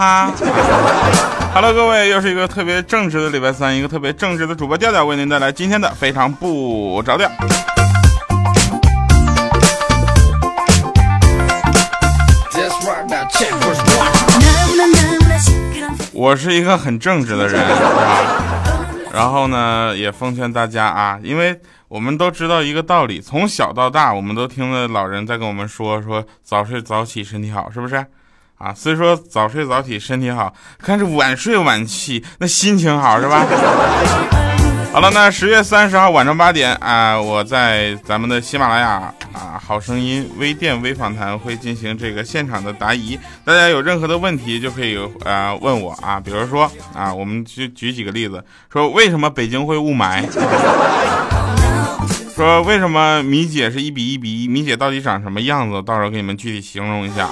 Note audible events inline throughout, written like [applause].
哈。Hello，各位，又是一个特别正直的礼拜三，一个特别正直的主播调调为您带来今天的非常不着调。我是一个很正直的人啊，然后呢，也奉劝大家啊，因为我们都知道一个道理，从小到大，我们都听了老人在跟我们说说早睡早起身体好，是不是？啊，虽说早睡早起身体好，但是晚睡晚起那心情好是吧？[laughs] 好了，那十月三十号晚上八点啊，我在咱们的喜马拉雅啊好声音微店微访谈会进行这个现场的答疑，大家有任何的问题就可以啊问我啊，比如说啊，我们就举几个例子，说为什么北京会雾霾？[laughs] 说为什么米姐是一比一比一？米姐到底长什么样子？到时候给你们具体形容一下。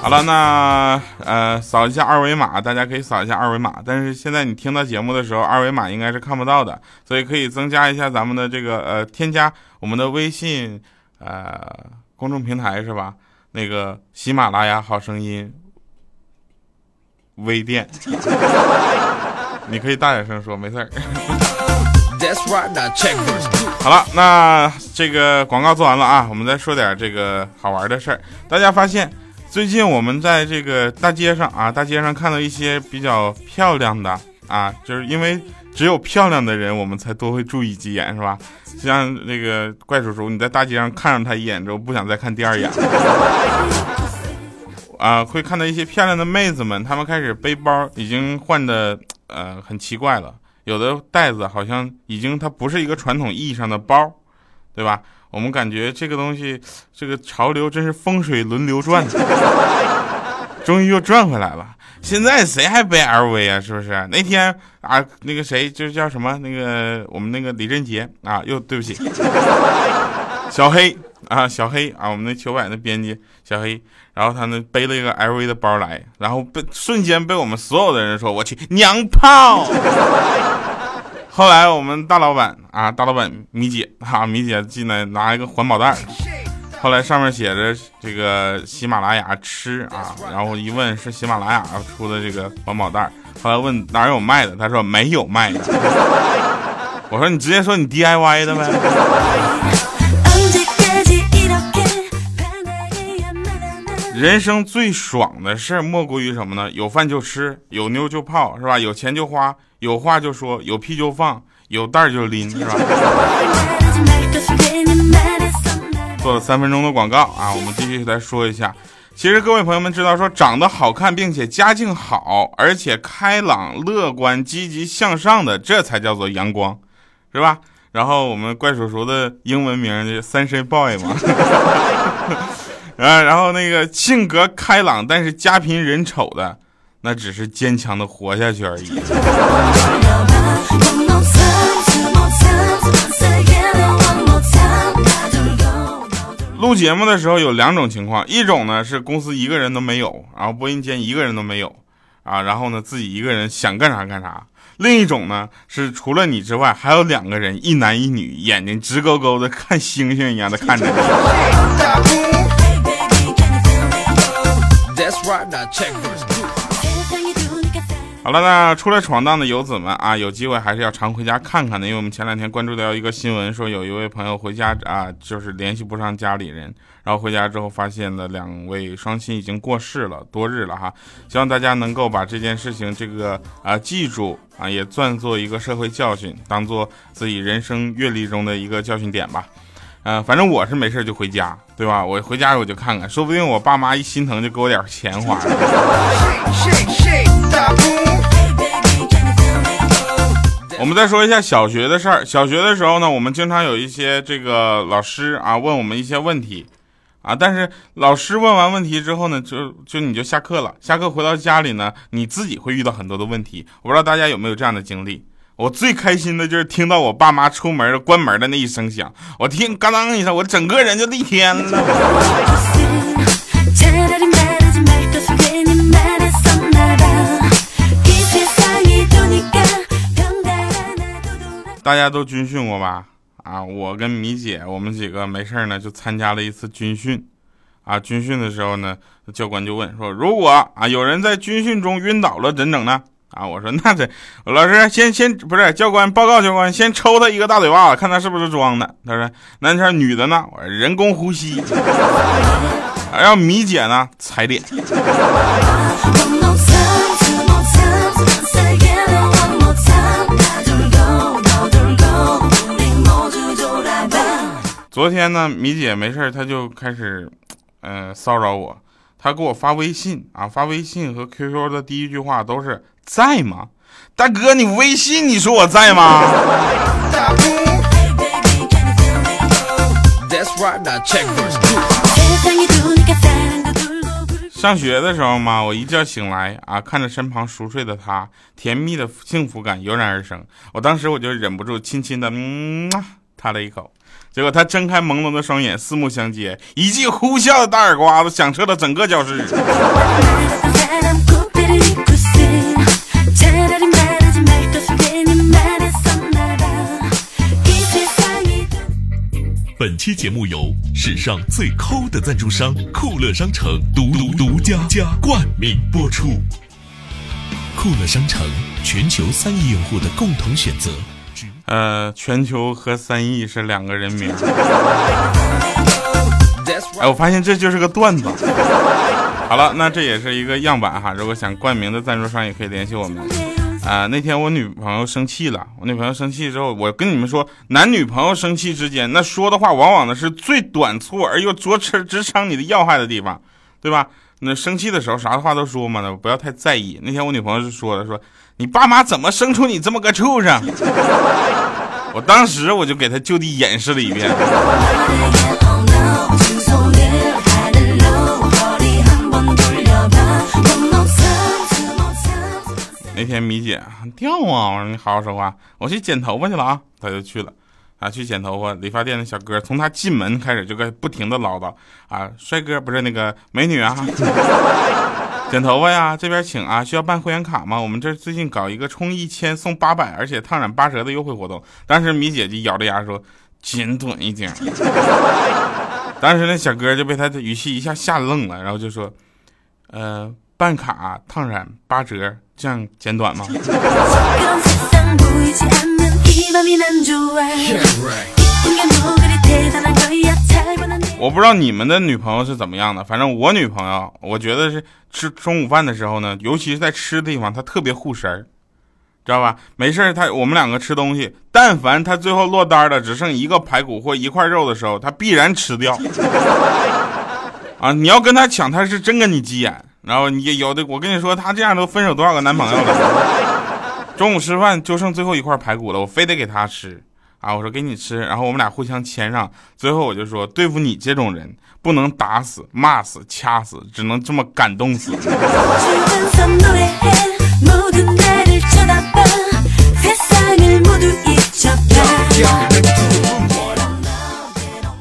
好了，那呃，扫一下二维码，大家可以扫一下二维码。但是现在你听到节目的时候，二维码应该是看不到的，所以可以增加一下咱们的这个呃，添加我们的微信呃公众平台是吧？那个喜马拉雅好声音微店，你可以大点声说，没事儿。好了，那这个广告做完了啊，我们再说点这个好玩的事儿。大家发现？最近我们在这个大街上啊，大街上看到一些比较漂亮的啊，就是因为只有漂亮的人，我们才多会注意几眼，是吧？就像那个怪叔叔，你在大街上看上他一眼之后，不想再看第二眼。[laughs] 啊，会看到一些漂亮的妹子们，她们开始背包已经换的呃很奇怪了，有的袋子好像已经它不是一个传统意义上的包，对吧？我们感觉这个东西，这个潮流真是风水轮流转，终于又转回来了。现在谁还背 LV 啊？是不是？那天啊，那个谁，就是叫什么？那个我们那个李振杰啊，又对不起，小黑啊，小黑啊，我们那球百的编辑小黑，然后他呢背了一个 LV 的包来，然后被瞬间被我们所有的人说，我去娘炮。后来我们大老板啊，大老板米姐啊，米姐进来拿一个环保袋，后来上面写着这个喜马拉雅吃啊，然后一问是喜马拉雅出的这个环保袋，后来问哪有卖的，他说没有卖的，我说你直接说你 DIY 的呗。人生最爽的事莫过于什么呢？有饭就吃，有妞就泡，是吧？有钱就花。有话就说，有屁就放，有袋就拎，[laughs] 是吧？做了三分钟的广告啊，我们继续来说一下。其实各位朋友们知道，说长得好看并且家境好，而且开朗、乐观、积极向上的，这才叫做阳光，是吧？然后我们怪叔叔的英文名就三 C boy 嘛，[laughs] 啊，然后那个性格开朗但是家贫人丑的。那只是坚强的活下去而已。录节目的时候有两种情况，一种呢是公司一个人都没有，然后播音间一个人都没有，啊，然后呢自己一个人想干啥干啥；另一种呢是除了你之外还有两个人，一男一女，眼睛直勾勾的看星星一样的看着你。好了，那出来闯荡的游子们啊，有机会还是要常回家看看的。因为我们前两天关注到一个新闻，说有一位朋友回家啊，就是联系不上家里人，然后回家之后发现了两位双亲已经过世了多日了哈。希望大家能够把这件事情这个啊记住啊，也算作一个社会教训，当做自己人生阅历中的一个教训点吧。嗯，反正我是没事就回家，对吧？我回家我就看看，说不定我爸妈一心疼就给我点钱花。我们再说一下小学的事儿。小学的时候呢，我们经常有一些这个老师啊问我们一些问题，啊，但是老师问完问题之后呢，就就你就下课了。下课回到家里呢，你自己会遇到很多的问题。我不知道大家有没有这样的经历。我最开心的就是听到我爸妈出门关门的那一声响，我听嘎当一声，我整个人就逆天了。大家都军训过吧？啊，我跟米姐，我们几个没事呢，就参加了一次军训。啊，军训的时候呢，教官就问说，如果啊有人在军训中晕倒了，怎整呢？啊，我说那这，老师先先不是教官报告教官，先抽他一个大嘴巴子，看他是不是装的。他说那这女的呢？我说人工呼吸。让米姐呢踩点。昨天呢，米姐没事她就开始，呃，骚扰我。她给我发微信啊，发微信和 QQ 的第一句话都是在吗？大哥，你微信你说我在吗？上学的时候嘛，我一觉醒来啊，看着身旁熟睡的他，甜蜜的幸福感油然而生。我当时我就忍不住轻轻的嗯，他了一口。结果他睁开朦胧的双眼，四目相接，一记呼啸的大耳刮子响彻了整个教室。本期节目由史上最抠的赞助商酷乐商城独独独家加冠名播出。酷乐商城，全球三亿用户的共同选择。呃，全球和三亿是两个人名。哎，我发现这就是个段子。好了，那这也是一个样板哈。如果想冠名的赞助商，也可以联系我们。啊，那天我女朋友生气了，我女朋友生气之后，我跟你们说，男女朋友生气之间，那说的话往往呢是最短促而又着直直伤你的要害的地方，对吧？那生气的时候啥话都说嘛，不要太在意。那天我女朋友就说的，说。你爸妈怎么生出你这么个畜生？[laughs] 我当时我就给他就地演示了一遍。那天米姐掉啊，我说你好好说话，我去剪头发去了啊，他就去了。啊，去剪头发，理发店的小哥从他进门开始就该不停的唠叨啊，帅哥不是那个 [laughs] 美女啊。剪头发呀，这边请啊！需要办会员卡吗？我们这最近搞一个充一千送八百，而且烫染八折的优惠活动。当时米姐就咬着牙说：“剪短一点。”当时那小哥就被他的语气一下吓愣了，然后就说：“呃，办卡烫染八折，这样剪短吗？” [laughs] 我不知道你们的女朋友是怎么样的，反正我女朋友，我觉得是吃中午饭的时候呢，尤其是在吃的地方，她特别护食儿，知道吧？没事她我们两个吃东西，但凡她最后落单了只剩一个排骨或一块肉的时候，她必然吃掉。啊，你要跟她抢，她是真跟你急眼。然后你有的，我跟你说，她这样都分手多少个男朋友了？中午吃饭就剩最后一块排骨了，我非得给她吃。啊！我说给你吃，然后我们俩互相谦让。最后我就说，对付你这种人，不能打死、骂死、掐死，只能这么感动死。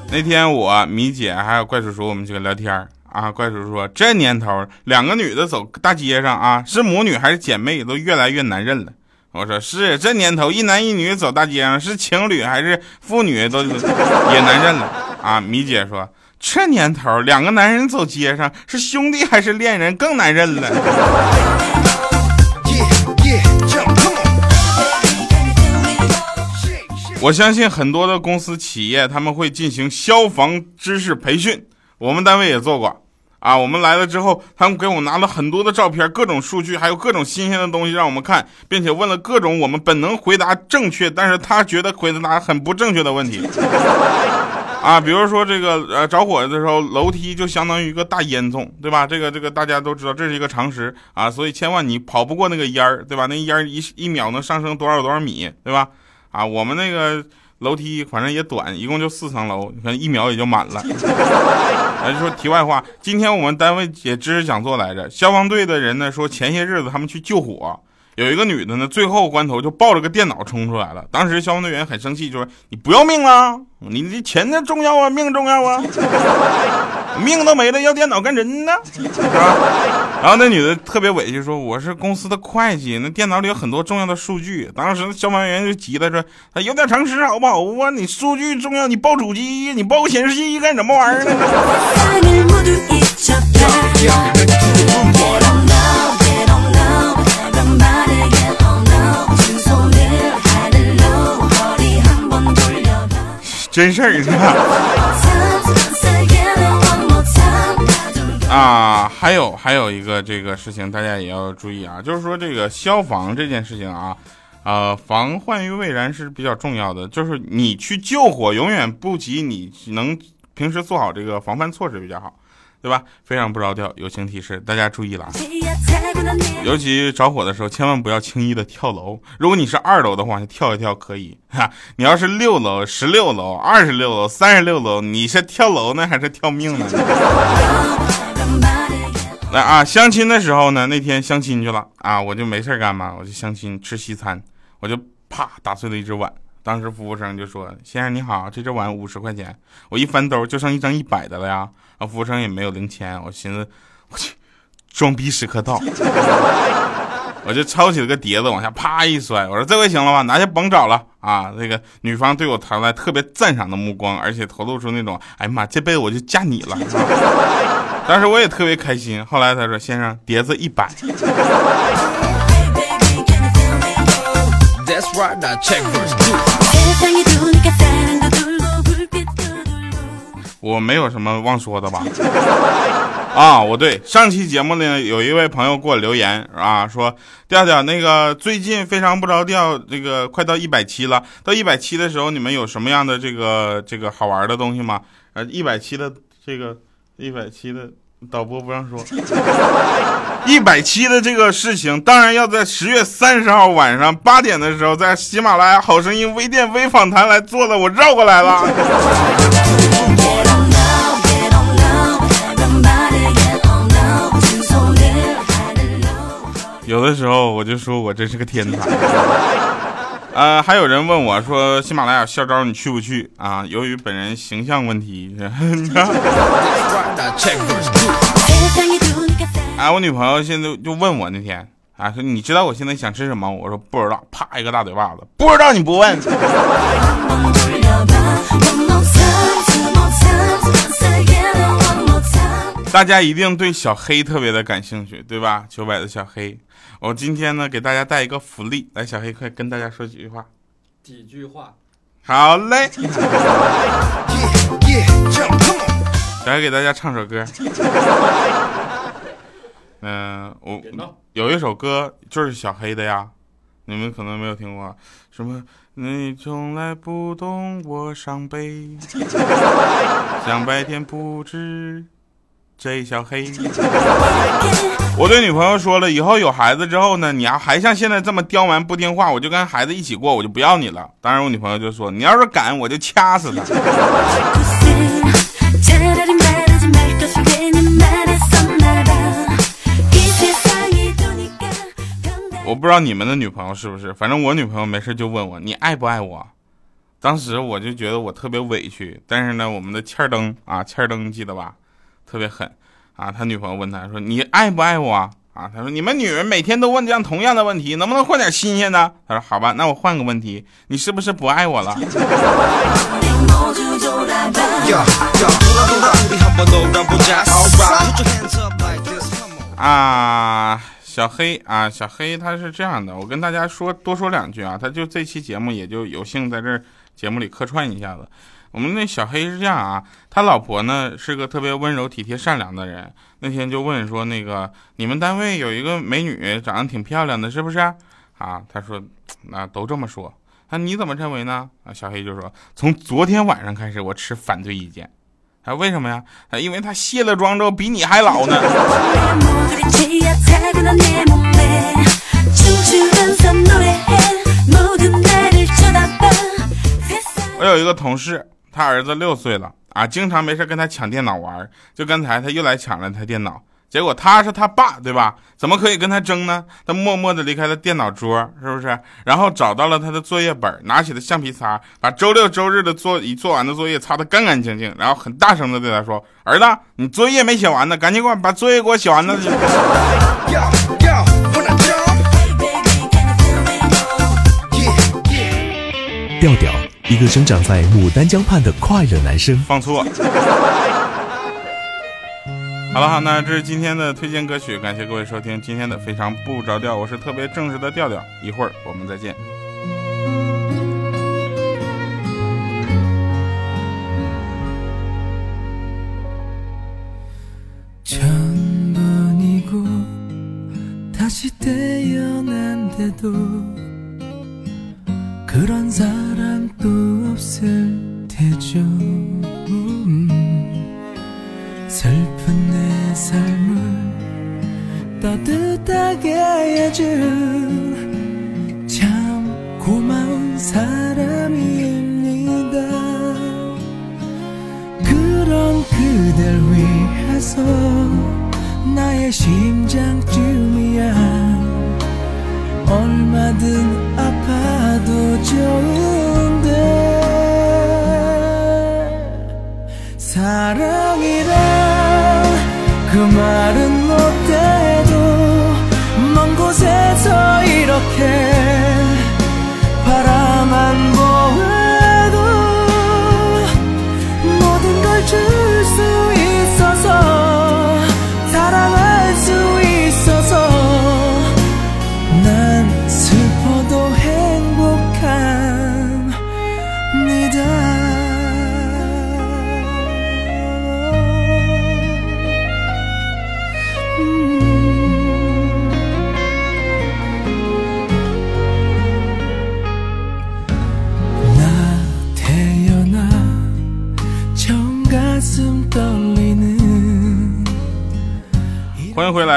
那天我米姐还有怪叔叔，我们几个聊天啊。怪叔叔说，这年头，两个女的走大街上啊，是母女还是姐妹，都越来越难认了。我说是这年头一男一女走大街上是情侣还是父女都也难认了啊！米姐说这年头两个男人走街上是兄弟还是恋人更难认了。我相信很多的公司企业他们会进行消防知识培训，我们单位也做过。啊，我们来了之后，他们给我拿了很多的照片、各种数据，还有各种新鲜的东西让我们看，并且问了各种我们本能回答正确，但是他觉得回答很不正确的问题。啊，比如说这个呃着火的时候，楼梯就相当于一个大烟囱，对吧？这个这个大家都知道，这是一个常识啊，所以千万你跑不过那个烟儿，对吧？那烟一一秒能上升多少多少米，对吧？啊，我们那个。楼梯反正也短，一共就四层楼，你看一秒也就满了。咱 [laughs] 说题外话，今天我们单位也知识讲座来着，消防队的人呢说前些日子他们去救火，有一个女的呢，最后关头就抱着个电脑冲出来了。当时消防队员很生气，就说：“你不要命了？你这钱呢重要啊，命重要啊？[laughs] 命都没了，要电脑干人呢？”然后那女的特别委屈说：“我是公司的会计，那电脑里有很多重要的数据。”当时消防员就急了，说：“他有点常识好不好啊？你数据重要，你抱主机，你抱个显示器干什么玩意儿呢？”真事儿是吧？啊，还有还有一个这个事情，大家也要注意啊，就是说这个消防这件事情啊，呃，防患于未然是比较重要的，就是你去救火，永远不及你能平时做好这个防范措施比较好。对吧？非常不着调，友情提示，大家注意了。尤其着火的时候，千万不要轻易的跳楼。如果你是二楼的话，你跳一跳可以哈。你要是六楼、十六楼、二十六楼、三十六楼，你是跳楼呢，还是跳命呢？[laughs] 来啊，相亲的时候呢，那天相亲去了啊，我就没事干嘛，我就相亲吃西餐，我就啪打碎了一只碗。当时服务生就说：“先生你好，这只碗五十块钱。”我一翻兜，就剩一张一百的了呀。啊，服务生也没有零钱，我寻思，我去，装逼时刻到，[laughs] 我就抄起了个碟子往下啪一摔，我说这回行了吧，拿去甭找了啊！那个女方对我投来特别赞赏的目光，而且透露出那种，哎呀妈，这辈子我就嫁你了。[laughs] 当时我也特别开心。后来他说，先生，碟子一百。我没有什么忘说的吧？[laughs] 啊，我对上期节目呢，有一位朋友给我留言啊，说调调那个最近非常不着调，这个快到一百期了，到一百期的时候，你们有什么样的这个这个好玩的东西吗？呃，一百期的这个一百期的导播不让说，[laughs] 一百七的这个事情，当然要在十月三十号晚上八点的时候，在喜马拉雅好声音微店微访谈来做的，我绕过来了。有的时候我就说我真是个天才，呃，还有人问我说喜马拉雅校招你去不去啊？由于本人形象问题，哎，[laughs] 我女朋友现在就问我那天啊，说你知道我现在想吃什么？我说不知道，啪一个大嘴巴子，不知道你不问。大家一定对小黑特别的感兴趣，对吧？九百的小黑，我今天呢给大家带一个福利，来，小黑快跟大家说几句话。几句话。好嘞。小黑给大家唱首歌。[laughs] 嗯，我有一首歌就是小黑的呀，你们可能没有听过，什么？你从来不懂我伤悲，[laughs] 想白天不知。这小黑，[laughs] 我对女朋友说了，以后有孩子之后呢，你要还像现在这么刁蛮不听话，我就跟孩子一起过，我就不要你了。当然，我女朋友就说，你要是敢，我就掐死他。我不知道你们的女朋友是不是，反正我女朋友没事就问我，你爱不爱我？当时我就觉得我特别委屈，但是呢，我们的欠儿灯啊，欠儿灯记得吧？特别狠，啊！他女朋友问他说：“你爱不爱我？”啊，他说：“你们女人每天都问这样同样的问题，能不能换点新鲜的？”他说：“好吧，那我换个问题，你是不是不爱我了？” [laughs] 啊，小黑啊，小黑他是这样的，我跟大家说多说两句啊，他就这期节目也就有幸在这节目里客串一下子。我们那小黑是这样啊，他老婆呢是个特别温柔体贴善良的人。那天就问说，那个你们单位有一个美女，长得挺漂亮的，是不是？啊，他说，那都这么说。那你怎么认为呢？啊，小黑就说，从昨天晚上开始，我持反对意见。他为什么呀？啊，因为他卸了妆之后比你还老呢。[laughs] 我有一个同事。他儿子六岁了啊，经常没事跟他抢电脑玩。就刚才他又来抢了他电脑，结果他是他爸，对吧？怎么可以跟他争呢？他默默地离开了电脑桌，是不是？然后找到了他的作业本，拿起了橡皮擦，把周六周日的作已做完的作业擦得干干净净，然后很大声地对他说：“儿子，你作业没写完呢，赶紧给我把作业给我写完了。”调调，一个生长在牡丹江畔的快乐男生。放错。[laughs] 好了好，那这是今天的推荐歌曲，感谢各位收听今天的非常不着调，我是特别正式的调调，一会儿我们再见。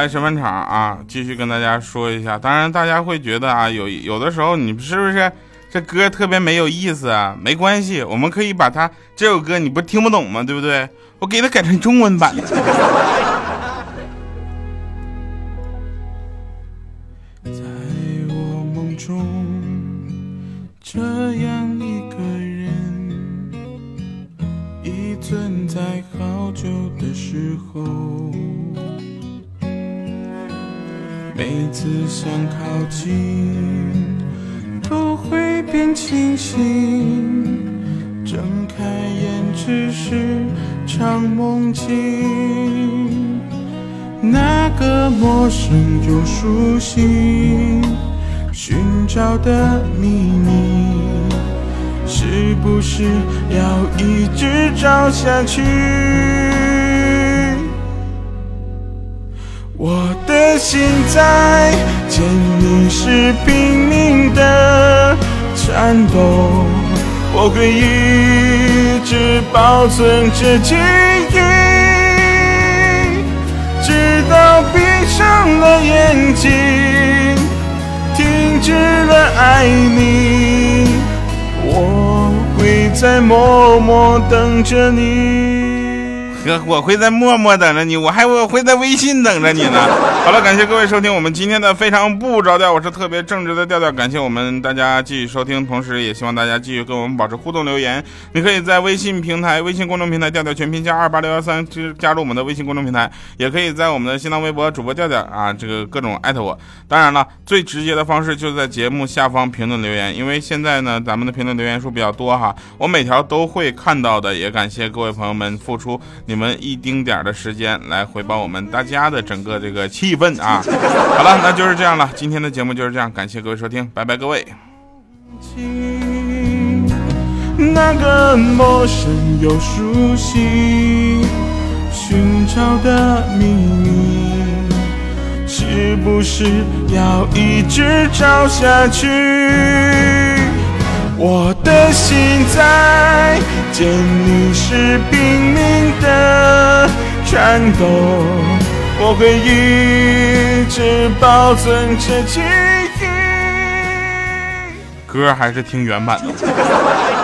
来，审判场啊！继续跟大家说一下，当然大家会觉得啊，有有的时候你是不是这歌特别没有意思啊？没关系，我们可以把它这首歌你不听不懂吗？对不对？我给它改成中文版。在我梦中，这样一个人，已存在好久的时候。每次想靠近，都会变清醒。睁开眼，只是场梦境。那个陌生又熟悉，寻找的秘密，是不是要一直找下去？我的心在见你时拼命的颤抖，我会一直保存着记忆，直到闭上了眼睛，停止了爱你，我会在默默等着你。哥，[laughs] 我会在默默等着你，我还我会在微信等着你呢。[laughs] 好了，感谢各位收听我们今天的非常不着调，我是特别正直的调调。感谢我们大家继续收听，同时也希望大家继续跟我们保持互动留言。你可以在微信平台、微信公众平台调调全拼加二八六幺三加加入我们的微信公众平台，也可以在我们的新浪微博主播调调啊，这个各种艾特我。当然了，最直接的方式就是在节目下方评论留言，因为现在呢咱们的评论留言数比较多哈，我每条都会看到的。也感谢各位朋友们付出。你们一丁点的时间来回报我们大家的整个这个气氛啊！[laughs] 好了，那就是这样了，今天的节目就是这样，感谢各位收听，拜拜各位。那个陌生又熟悉，寻找的秘密，是不是要一直找下去？我的心在见你时拼命的颤抖，我会一直保存着记忆。歌还是听原版的。